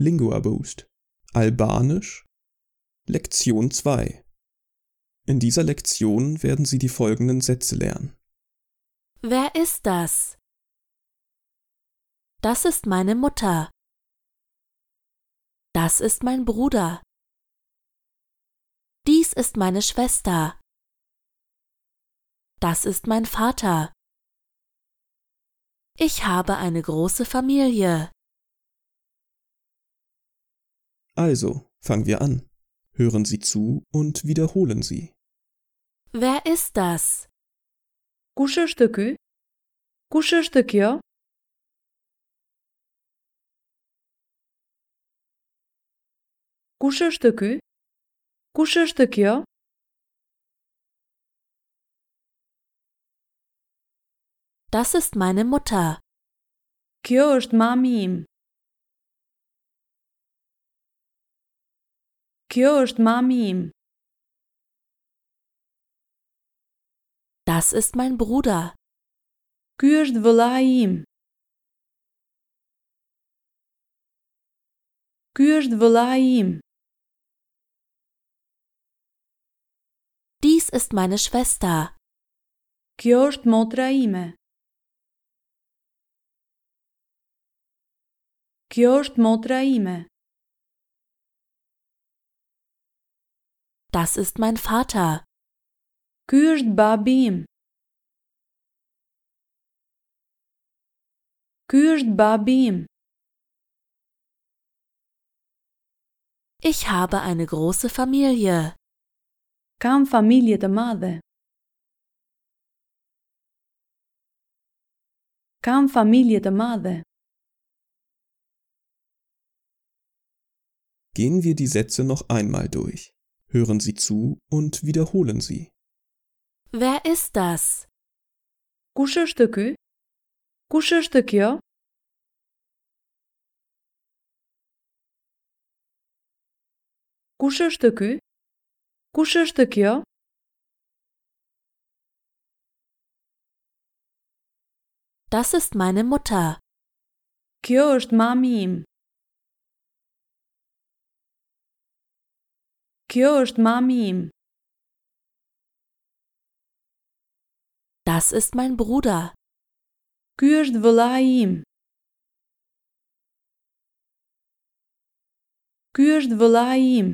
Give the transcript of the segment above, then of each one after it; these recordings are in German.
Lingua Boost Albanisch Lektion 2 In dieser Lektion werden Sie die folgenden Sätze lernen. Wer ist das? Das ist meine Mutter. Das ist mein Bruder. Dies ist meine Schwester. Das ist mein Vater. Ich habe eine große Familie. Also, fangen wir an. Hören Sie zu und wiederholen Sie. Wer ist das? Kush është ky? Kush është kjo? Kush është ky? Kush është kjo? Das ist meine Mutter. Kjo është mami im. Kjo është mami im. Das ist mein Bruder. Ky është vëllai im. Ky është vëllai im. Dies ist meine Schwester. Kjo është motra ime. Kjo është motra ime. Das ist mein Vater. Ky është babi im. Ky është babi im. Ich habe eine große Familie. Kam familje të madhe. Kam familje të madhe. Gehen wir die Sätze noch einmal durch. Hören Sie zu und wiederholen Sie. Wer ist das? Kush është ky? Kush është kjo? Kush është ky? Kush është kjo? Das ist meine Mutter. Kjo është mami im. Kjo është mami im. Das ist mein Bruder. Ky është vëllai im. Ky është vëllai im.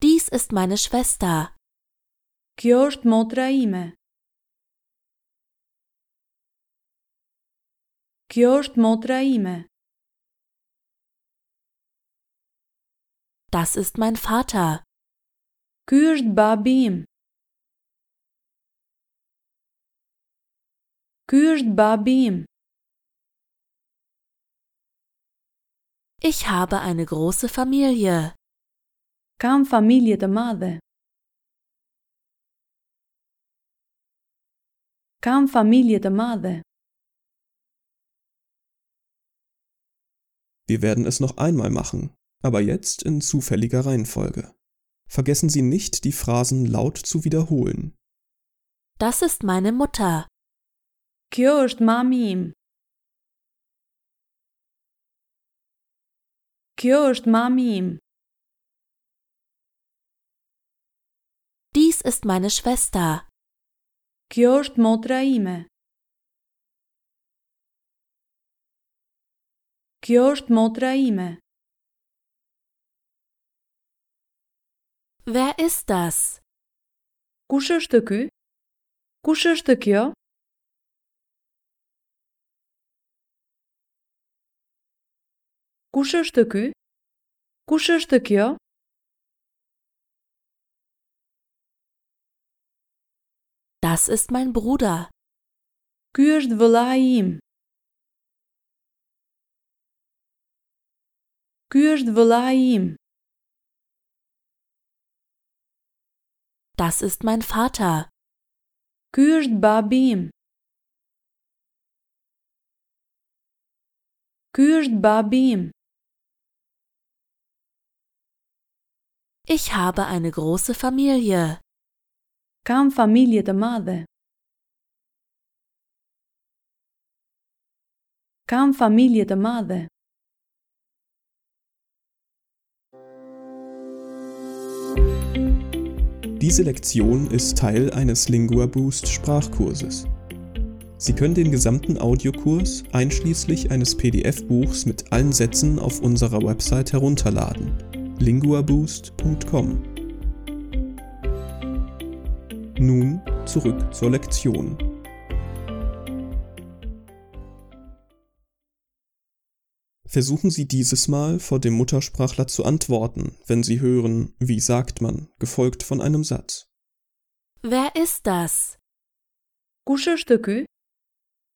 Dies ist meine Schwester. Kjo është motra ime. Kjo është motra ime. Das ist mein Vater. Ky është babi im. Ky është babi im. Ich habe eine große Familie. Kam familje të madhe. Kam familje të madhe. Wir werden es noch einmal machen, aber jetzt in zufälliger Reihenfolge. Vergessen Sie nicht, die Phrasen laut zu wiederholen. Das ist meine Mutter. Kjo është mami im. Kjo është mami im. Dies ist meine Schwester. Kjo është motra ime. Kjo është motra ime. Wer ist das? Kush është ky? Kush është kjo? Kush është ky? Kush është kjo? Das ist mein Bruder. Ky është vëllai im. Ky është vëllai im. Das ist mein Vater. Ky është babi im. Ky është babi im. Ich habe eine große Familie. Kam familje të madhe. Kam familje të madhe. Diese Lektion ist Teil eines Lingua Boost Sprachkurses. Sie können den gesamten Audiokurs einschließlich eines PDF-Buchs mit allen Sätzen auf unserer Website herunterladen. linguaboost.com. Nun zurück zur Lektion. Versuchen Sie dieses Mal vor dem Muttersprachler zu antworten, wenn Sie hören, wie sagt man, gefolgt von einem Satz. Wer ist das? Kush është ky?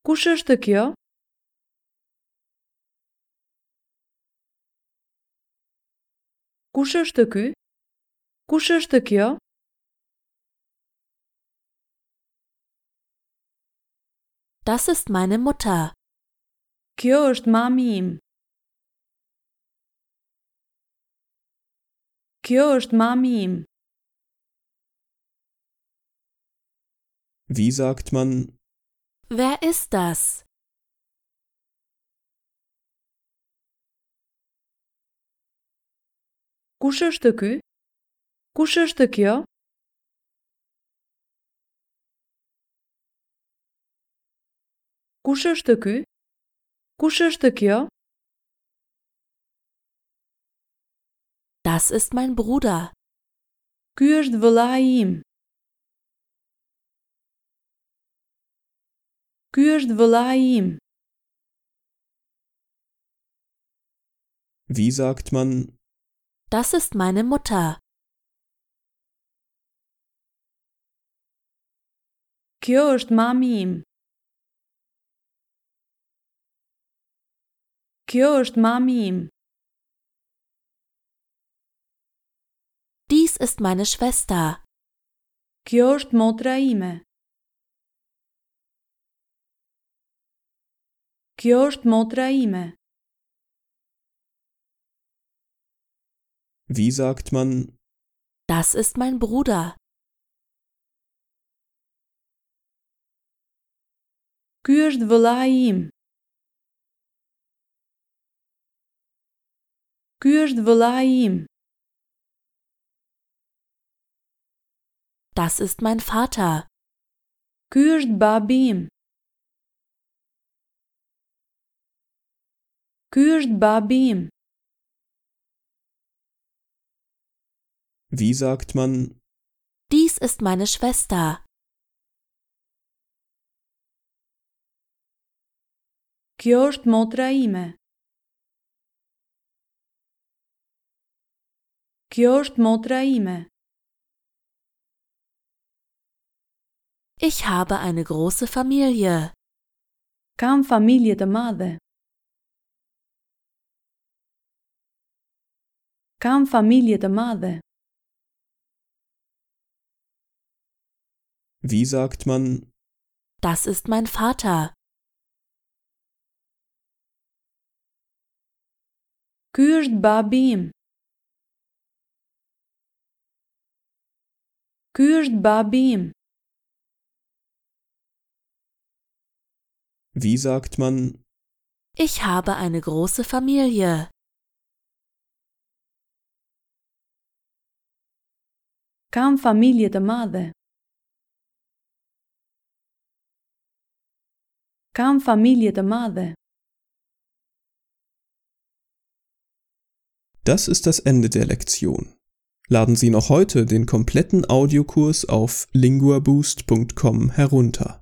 Kush është kjo? Kush është ky? Kush është kjo? Das ist meine Mutter. Kjo është mami im. Kjo është mami im. Wie sagt man, Wer ist das? Kush është ky? Kush është kjo? Kush është ky? Kush është kjo? Das ist mein Bruder. Ky është vëllai im. Ky është vëllai im. wie sagt man, Das ist meine Mutter. Kjo është mami im. Kjo është mami im. Dies ist meine Schwester. Kjo është motra ime. Kjo është motra ime. wie sagt man, Das ist mein Bruder. Ky është vëllai im. Ky është vëllai im. Das ist mein Vater. Ky është babi im. Ky është babi im. wie sagt man, Dies ist meine Schwester. Kjo është motra ime. Kjo është motra ime. Ich habe eine große Familie. Kam familje të madhe. Kam familje të madhe. wie sagt man, Das ist mein Vater. Ky është babi im. Ky është babi im. Wie sagt man, Ich habe eine große Familie. Kam familje të madhe. Kam familje të madhe. Das ist das Ende der Lektion. Laden Sie noch heute den kompletten Audiokurs auf linguaboost.com herunter.